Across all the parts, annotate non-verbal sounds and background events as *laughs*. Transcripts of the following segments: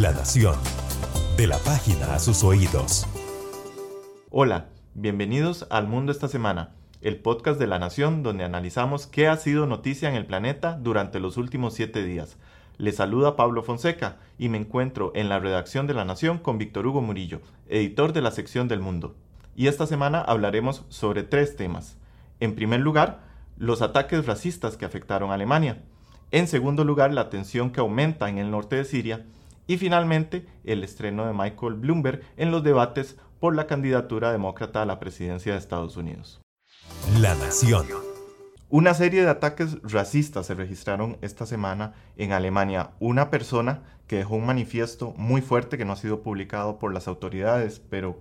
La Nación. De la página a sus oídos. Hola, bienvenidos al Mundo esta semana, el podcast de La Nación donde analizamos qué ha sido noticia en el planeta durante los últimos siete días. Les saluda Pablo Fonseca y me encuentro en la redacción de La Nación con Víctor Hugo Murillo, editor de la sección del Mundo. Y esta semana hablaremos sobre tres temas. En primer lugar, los ataques racistas que afectaron a Alemania. En segundo lugar, la tensión que aumenta en el norte de Siria. Y finalmente, el estreno de Michael Bloomberg en los debates por la candidatura demócrata a la presidencia de Estados Unidos. La Nación. Una serie de ataques racistas se registraron esta semana en Alemania. Una persona que dejó un manifiesto muy fuerte que no ha sido publicado por las autoridades, pero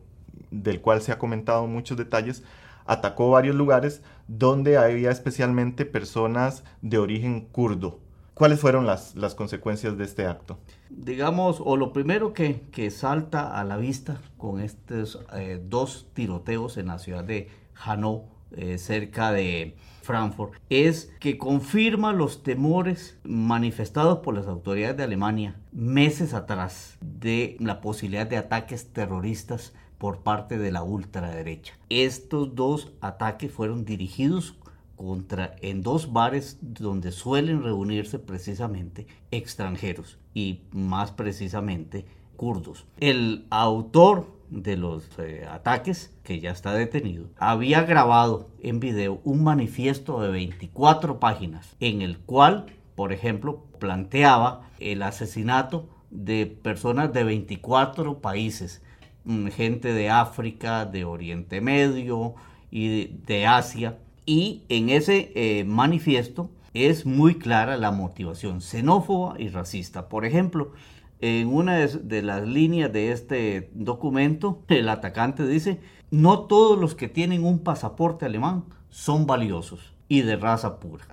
del cual se ha comentado muchos detalles, atacó varios lugares donde había especialmente personas de origen kurdo. ¿Cuáles fueron las, las consecuencias de este acto? Digamos, o lo primero que, que salta a la vista con estos eh, dos tiroteos en la ciudad de Hanau, eh, cerca de Frankfurt, es que confirma los temores manifestados por las autoridades de Alemania meses atrás de la posibilidad de ataques terroristas por parte de la ultraderecha. Estos dos ataques fueron dirigidos contra en dos bares donde suelen reunirse precisamente extranjeros y más precisamente kurdos. El autor de los eh, ataques, que ya está detenido, había grabado en video un manifiesto de 24 páginas en el cual, por ejemplo, planteaba el asesinato de personas de 24 países Mm, gente de África, de Oriente Medio y de, Asia. Y en ese eh, manifiesto es muy clara la motivación xenófoba y racista. Por ejemplo, en una de las líneas de este documento, el atacante dice, no todos los que tienen un pasaporte alemán son valiosos y de raza pura.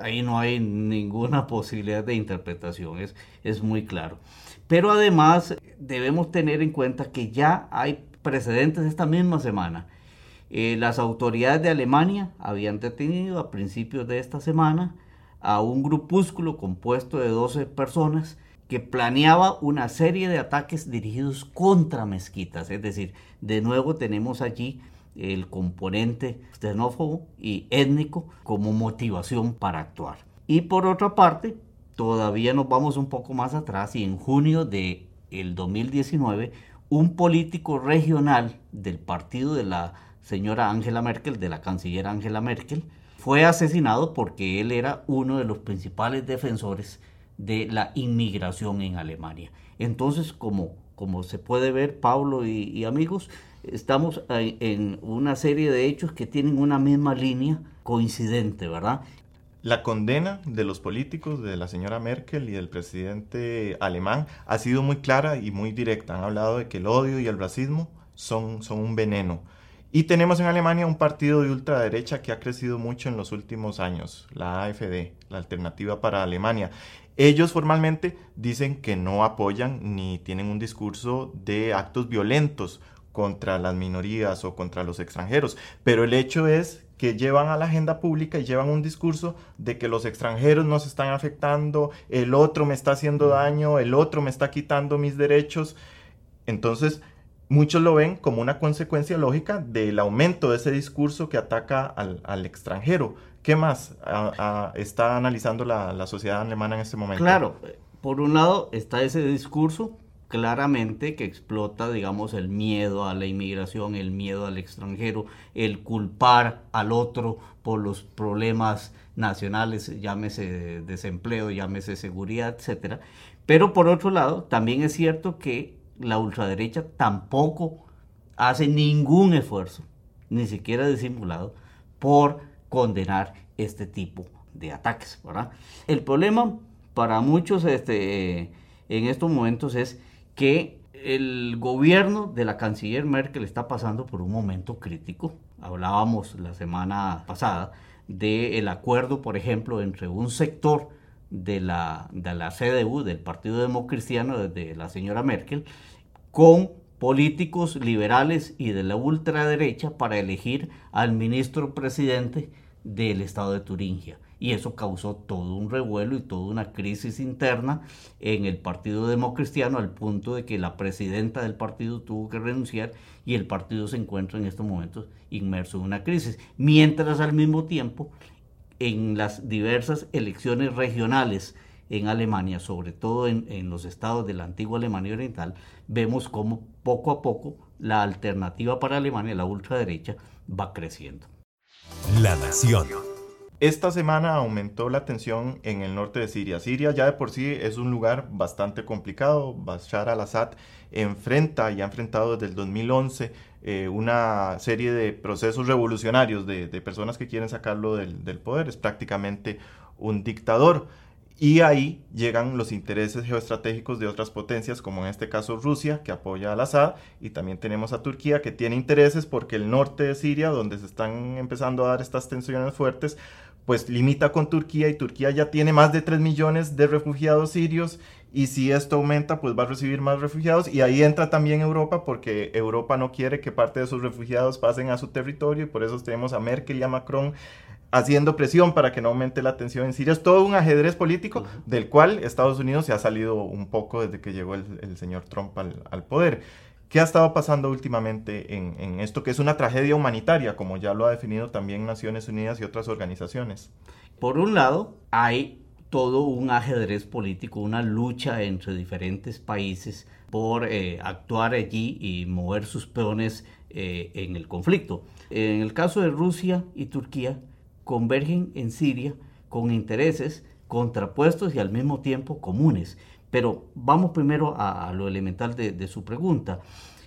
Ahí no hay ninguna *laughs* posibilidad de interpretación, es, es muy claro. Pero además debemos tener en cuenta que ya hay precedentes esta misma semana. Eh, las autoridades de Alemania habían detenido a principios de esta semana a un grupúsculo compuesto de 12 personas que planeaba una serie de ataques dirigidos contra mezquitas. Es decir, de nuevo tenemos allí el componente xenófobo y étnico como motivación para actuar. Y por otra parte, todavía nos vamos un poco más atrás y en junio de el 2019 un político regional del partido de la señora Angela Merkel, de la canciller Angela Merkel, fue asesinado porque él era uno de los principales defensores de la inmigración en Alemania. Entonces, como, como se puede ver, Pablo y, amigos, estamos en una serie de hechos que tienen una misma línea coincidente, ¿verdad? La condena de los políticos, de la señora Merkel y del presidente alemán, ha sido muy clara y muy directa. Han hablado de que el odio y el racismo son, son un veneno. Y tenemos en Alemania un partido de ultraderecha que ha crecido mucho en los últimos años, la AFD, la Alternativa para Alemania. Ellos formalmente dicen que no apoyan ni tienen un discurso de actos violentos contra las minorías o contra los extranjeros, pero el hecho es que llevan a la agenda pública y llevan un discurso de que los extranjeros nos están afectando, el otro me está haciendo daño, el otro me está quitando mis derechos. Entonces, muchos lo ven como una consecuencia lógica del aumento de ese discurso que ataca al, extranjero. ¿Qué más está analizando la, la sociedad alemana en este momento? Claro, por un lado está ese discurso claramente que explota, digamos, el miedo a la inmigración, el miedo al extranjero, el culpar al otro por los problemas nacionales, llámese desempleo, llámese seguridad, etcétera. Pero por otro lado, también es cierto que la ultraderecha tampoco hace ningún esfuerzo, ni siquiera disimulado, por condenar este tipo de ataques. El problema para muchos este, en estos momentos es que el gobierno de la canciller Merkel está pasando por un momento crítico. Hablábamos la semana pasada del acuerdo, por ejemplo, entre un sector de la, de la CDU, del Partido Democristiano, de la señora Merkel, con políticos liberales y de la ultraderecha para elegir al ministro presidente del estado de Turingia. y eso causó todo un revuelo y toda una crisis interna en el Partido Democristiano al punto de que la presidenta del partido tuvo que renunciar y el partido se encuentra en estos momentos inmerso en una crisis. Mientras al mismo tiempo en las diversas elecciones regionales en Alemania, sobre todo en, los estados de la antigua Alemania Oriental, vemos cómo poco a poco la alternativa para Alemania, la ultraderecha, va creciendo. La Nación. Esta semana aumentó la tensión en el norte de Siria. Siria ya de por sí es un lugar bastante complicado. Bashar al-Assad enfrenta y ha enfrentado desde el 2011 eh, una serie de procesos revolucionarios de, personas que quieren sacarlo del, del, poder. Es prácticamente un dictador. Y ahí llegan los intereses geoestratégicos de otras potencias, como en este caso Rusia, que apoya al Assad, y también tenemos a Turquía, que tiene intereses porque el norte de Siria, donde se están empezando a dar estas tensiones fuertes, pues limita con Turquía y Turquía ya tiene más de 3 millones de refugiados sirios y si esto aumenta pues va a recibir más refugiados y ahí entra también Europa porque Europa no quiere que parte de sus refugiados pasen a su territorio y por eso tenemos a Merkel y a Macron haciendo presión para que no aumente la tensión en Siria. Es todo un ajedrez político del cual Estados Unidos se ha salido un poco desde que llegó el, el señor Trump al, al poder. ¿Qué ha estado pasando últimamente en, esto que es una tragedia humanitaria, como ya lo ha definido también Naciones Unidas y otras organizaciones? Por un lado, hay todo un ajedrez político, una lucha entre diferentes países por eh, actuar allí y mover sus peones eh, en el conflicto. En el caso de Rusia y Turquía, convergen en Siria con intereses contrapuestos y al mismo tiempo comunes. Pero vamos primero a, lo elemental de, de, su pregunta.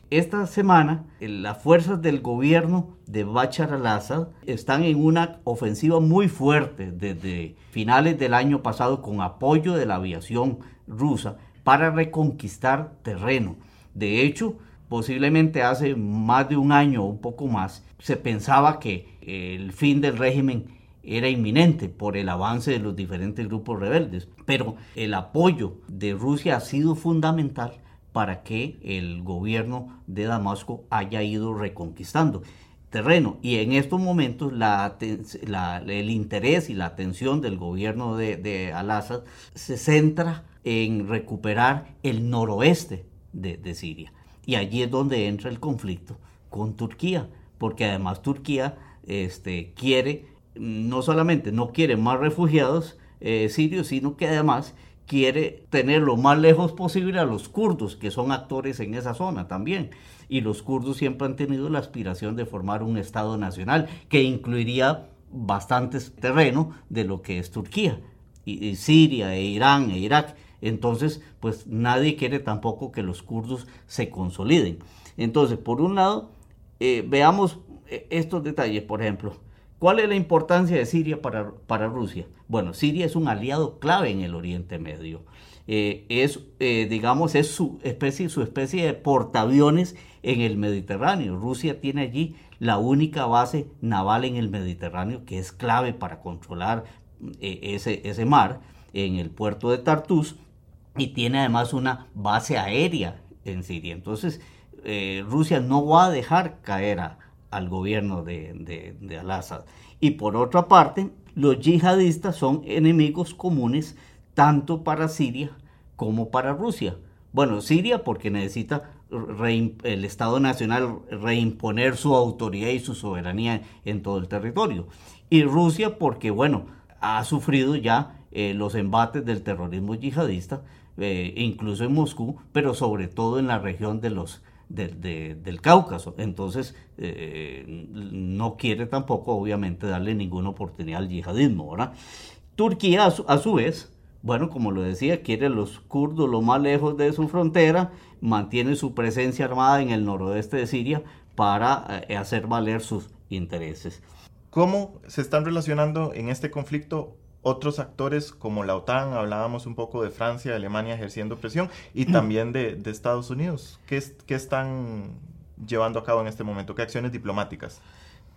Esta semana, las fuerzas del gobierno de Bachar al-Assad están en una ofensiva muy fuerte desde finales del año pasado con apoyo de la aviación rusa para reconquistar terreno. De hecho, posiblemente hace más de un año o un poco más, se pensaba que el fin del régimen era inminente por el avance de los diferentes grupos rebeldes. Pero el apoyo de Rusia ha sido fundamental para que el gobierno de Damasco haya ido reconquistando terreno. Y en estos momentos el interés y la atención del gobierno de, de Al-Assad se centra en recuperar el noroeste de, de Siria. Y allí es donde entra el conflicto con Turquía, porque además Turquía este, quiere no solamente no quiere más refugiados eh, sirios, sino que además quiere tener lo más lejos posible a los kurdos, que son actores en esa zona también. Y los kurdos siempre han tenido la aspiración de formar un Estado nacional que incluiría bastantes terreno de lo que es Turquía, y, Siria, e Irán, e Irak. Entonces, pues nadie quiere tampoco que los kurdos se consoliden. Entonces, por un lado, eh, veamos eh, estos detalles, por ejemplo, ¿Cuál es la importancia de Siria para, para Rusia? Bueno, Siria es un aliado clave en el Oriente Medio. Eh, es, eh, digamos, es su especie, su especie de portaaviones en el Mediterráneo. Rusia tiene allí la única base naval en el Mediterráneo que es clave para controlar eh, ese, ese mar en el puerto de Tartus y tiene además una base aérea en Siria. Entonces, Rusia no va a dejar caer a, al gobierno de, de, de Al-Assad. Y por otra parte, los yihadistas son enemigos comunes tanto para Siria como para Rusia. Bueno, Siria porque necesita el Estado Nacional reimponer su autoridad y su soberanía en todo el territorio. Y Rusia porque, bueno, ha sufrido ya eh, los embates del terrorismo yihadista, eh, incluso en Moscú, pero sobre todo en la región de los de, de, del Cáucaso. Entonces, eh, no quiere tampoco, obviamente, darle ninguna oportunidad al yihadismo. ¿verdad? Turquía, a su, a su, vez, bueno, como lo decía, quiere los kurdos lo más lejos de su frontera, mantiene su presencia armada en el noroeste de Siria para eh, hacer valer sus intereses. ¿Cómo se están relacionando en este conflicto otros actores como la OTAN, hablábamos un poco de Francia, Alemania ejerciendo presión y *clears throat* también de, de Estados Unidos. ¿Qué, ¿Qué, están llevando a cabo en este momento? ¿Qué acciones diplomáticas?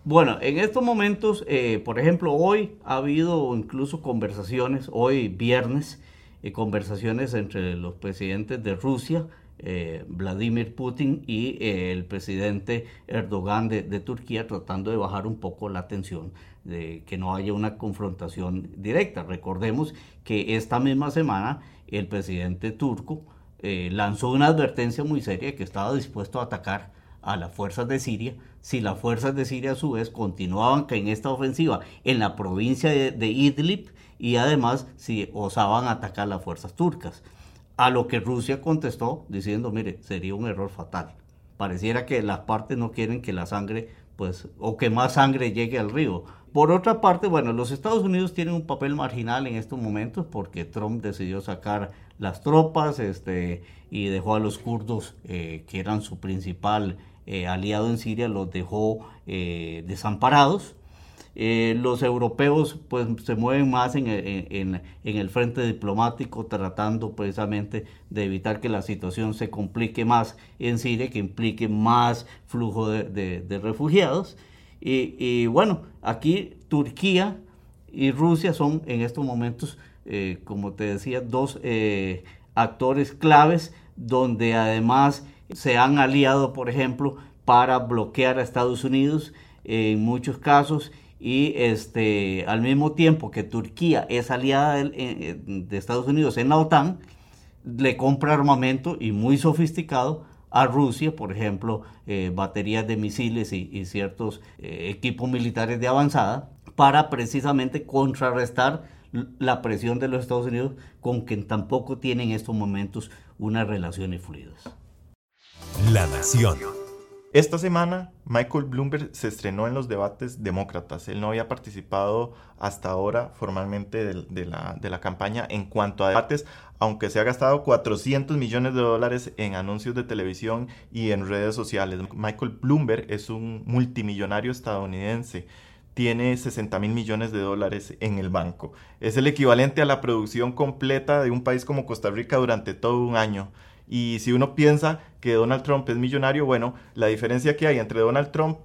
Bueno, en estos momentos, eh, por ejemplo, hoy ha habido incluso conversaciones, hoy viernes, eh, conversaciones entre los presidentes de Rusia, eh, Vladimir Putin y eh, el presidente Erdogan de, de, Turquía tratando de bajar un poco la tensión de que no haya una confrontación directa. Recordemos que esta misma semana el presidente turco eh, lanzó una advertencia muy seria que estaba dispuesto a atacar a las fuerzas de Siria si las fuerzas de Siria a su vez continuaban en esta ofensiva en la provincia de, Idlib y además si osaban atacar las fuerzas turcas. A lo que Rusia contestó diciendo, mire, sería un error fatal. Pareciera que las partes no quieren que la sangre, pues, o que más sangre llegue al río. Por otra parte, bueno, los Estados Unidos tienen un papel marginal en estos momentos porque Trump decidió sacar las tropas este, y dejó a los kurdos, eh, que eran su principal eh, aliado en Siria, los dejó eh, desamparados. Los europeos pues se mueven más en, el frente diplomático tratando precisamente de evitar que la situación se complique más en Siria, que implique más flujo de, refugiados. Y, bueno, aquí Turquía y Rusia son en estos momentos, como te decía, dos actores claves donde además se han aliado, por ejemplo, para bloquear a Estados Unidos en muchos casos y este, al mismo tiempo que Turquía es aliada de, Estados Unidos en la OTAN, le compra armamento y muy sofisticado a Rusia, por ejemplo, eh, baterías de misiles y, ciertos eh, equipos militares de avanzada, para precisamente contrarrestar la presión de los Estados Unidos con quien tampoco tienen en estos momentos unas relaciones fluidas. La Nación. Esta semana, Michael Bloomberg se estrenó en los debates demócratas. Él no había participado hasta ahora formalmente de, la, de, la, campaña en cuanto a debates, aunque se ha gastado 400 millones de dólares en anuncios de televisión y en redes sociales. Michael Bloomberg es un multimillonario estadounidense tiene 60 mil millones de dólares en el banco. Es el equivalente a la producción completa de un país como Costa Rica durante todo un año. Y si uno piensa que Donald Trump es millonario, bueno, la diferencia que hay entre Donald Trump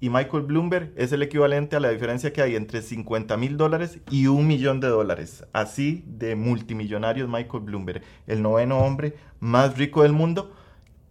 y Michael Bloomberg es el equivalente a la diferencia que hay entre 50 mil dólares y un millón de dólares. Así de multimillonarios Michael Bloomberg, el noveno hombre más rico del mundo,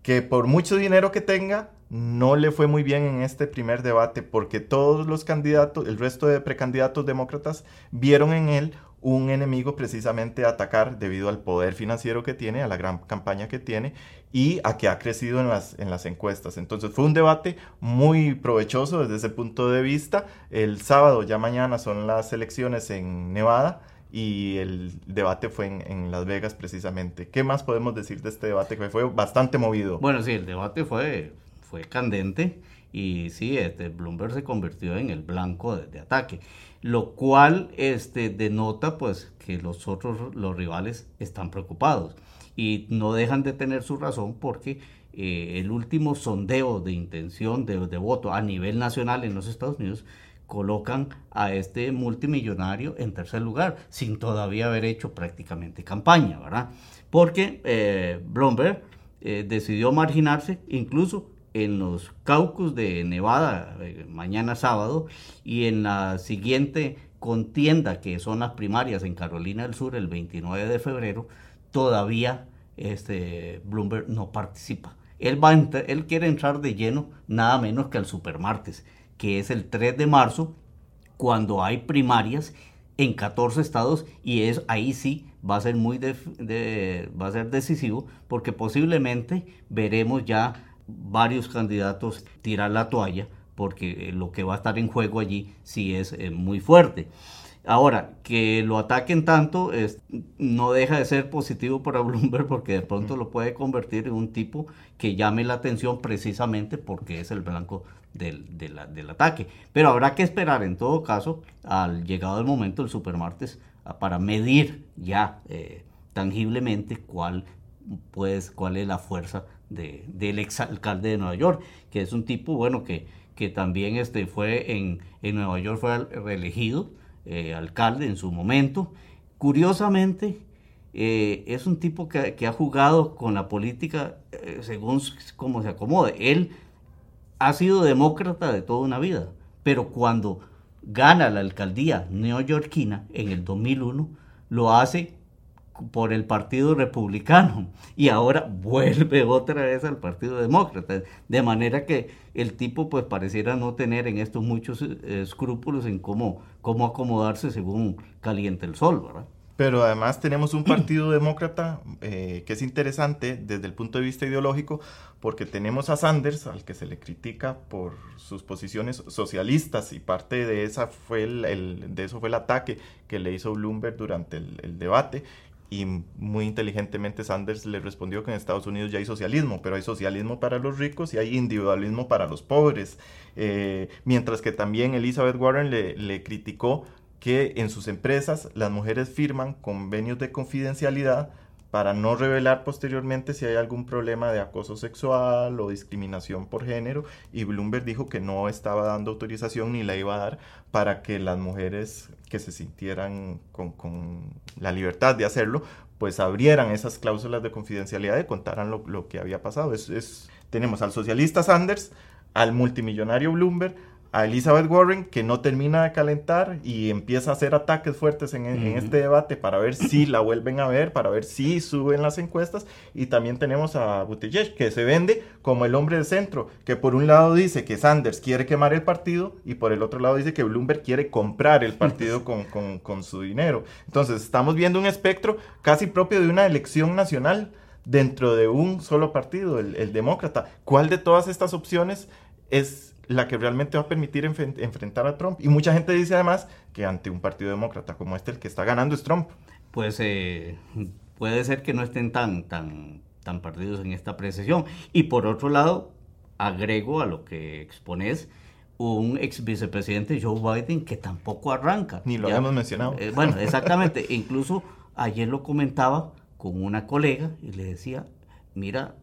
que por mucho dinero que tenga, no le fue muy bien en este primer debate porque todos los candidatos, el resto de precandidatos demócratas, vieron en él un enemigo precisamente a atacar debido al poder financiero que tiene, a la gran campaña que tiene y a que ha crecido en las, en las encuestas. Entonces fue un debate muy provechoso desde ese punto de vista. El sábado, ya mañana, son las elecciones en Nevada y el debate fue en, Las Vegas precisamente. ¿Qué más podemos decir de este debate que fue bastante movido? Bueno, sí, el debate fue fue candente y sí, este, Bloomberg se convirtió en el blanco de, ataque, lo cual este, denota pues que los otros, los rivales están preocupados y no dejan de tener su razón porque eh, el último sondeo de intención de, voto a nivel nacional en los Estados Unidos colocan a este multimillonario en tercer lugar, sin todavía haber hecho prácticamente campaña, ¿verdad? Porque eh, Bloomberg eh, decidió marginarse, incluso en los caucus de Nevada eh, mañana sábado y en la siguiente contienda que son las primarias en Carolina del Sur el 29 de febrero, todavía este Bloomberg no participa. Él, va él quiere entrar de lleno nada menos que al supermartes, que es el 3 de marzo, cuando hay primarias en 14 estados y es ahí sí va a ser muy va a ser decisivo porque posiblemente veremos ya varios candidatos tirar la toalla porque eh, lo que va a estar en juego allí sí es eh, muy fuerte. Ahora, que lo ataquen tanto es, no deja de ser positivo para *laughs* Bloomberg porque de pronto lo puede convertir en un tipo que llame la atención precisamente porque es el blanco del, ataque. Pero habrá que esperar en todo caso al llegado el momento del supermartes para medir ya eh, tangiblemente cuál, pues, cuál es la fuerza de, del exalcalde de Nueva York, que es un tipo, bueno, que, que también este, fue en, en Nueva York, fue reelegido eh, alcalde en su momento. Curiosamente, eh, es un tipo que, que, ha jugado con la política eh, según como se acomode. Él ha sido demócrata de toda una vida, pero cuando gana la alcaldía neoyorquina en el 2001, lo hace por el Partido Republicano y ahora vuelve *laughs* otra vez al Partido Demócrata. De manera que el tipo pues pareciera no tener en esto muchos eh, escrúpulos en cómo, cómo acomodarse según caliente el sol, ¿verdad? Pero además tenemos un *clears throat* partido demócrata eh, que es interesante desde el punto de vista ideológico, porque tenemos a Sanders, al que se le critica por sus posiciones socialistas, y parte de, esa fue el, de eso fue el ataque que le hizo Bloomberg durante el, debate. Y muy inteligentemente Sanders le respondió que en Estados Unidos ya hay socialismo, pero hay socialismo para los ricos y hay individualismo para los pobres. Eh, mientras que también Elizabeth Warren le, le criticó que en sus empresas las mujeres firman convenios de confidencialidad para no revelar posteriormente si hay algún problema de acoso sexual o discriminación por género y Bloomberg dijo que no estaba dando autorización ni la iba a dar para que las mujeres que se sintieran con, la libertad de hacerlo pues abrieran esas cláusulas de confidencialidad y contaran lo, que había pasado. es, tenemos al socialista Sanders, al multimillonario Bloomberg, a Elizabeth Warren que no termina de calentar y empieza a hacer ataques fuertes en, este debate para ver si la vuelven a ver, para ver si suben las encuestas. Y también tenemos a Buttigieg que se vende como el hombre de centro, que por un lado dice que Sanders quiere quemar el partido y por el otro lado dice que Bloomberg quiere comprar el partido *laughs* con, con su dinero. Entonces estamos viendo un espectro casi propio de una elección nacional dentro de un solo partido, el, el demócrata. ¿Cuál de todas estas opciones es la que realmente va a permitir enfrentar a Trump. Y mucha gente dice además que ante un partido demócrata como este, el que está ganando es Trump. Pues eh, puede ser que no estén tan, tan, tan perdidos en esta precisión. Y por otro lado, agrego a lo que expones un ex vicepresidente Joe Biden que tampoco arranca. Ni lo hemos mencionado. Eh, bueno, exactamente. *laughs* Incluso ayer lo comentaba con una colega y le decía, mira,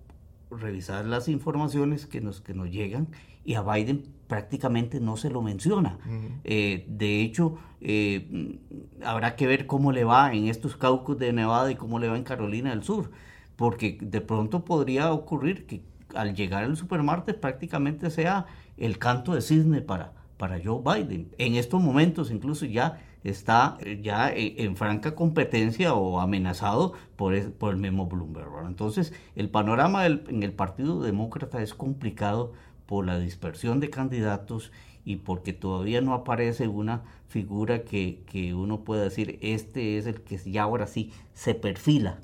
revisar las informaciones que nos, que nos llegan y a Biden prácticamente no se lo menciona. Eh, de hecho, eh, habrá que ver cómo le va en estos caucus de Nevada y cómo le va en Carolina del Sur, porque de pronto podría ocurrir que al llegar el supermartes prácticamente sea el canto de cisne para, para Joe Biden. En estos momentos incluso ya está eh, ya en, franca competencia o amenazado por el, por el mismo Bloomberg. Entonces, el panorama en el Partido Demócrata es complicado por la dispersión de candidatos y porque todavía no aparece una figura que, uno pueda decir, este es el que ya ahora sí se perfila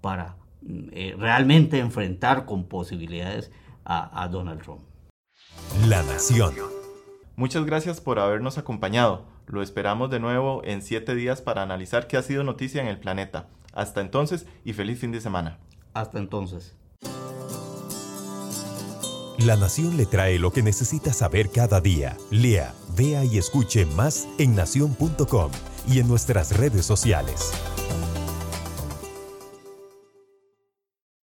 para mm, eh, realmente enfrentar con posibilidades a, a Donald Trump. La Nación. Muchas gracias por habernos acompañado. Lo esperamos de nuevo en siete días para analizar qué ha sido noticia en el planeta. Hasta entonces y feliz fin de semana. Hasta entonces. La Nación le trae lo que necesita saber cada día. Lea, vea y escuche más en nación.com y en nuestras redes sociales.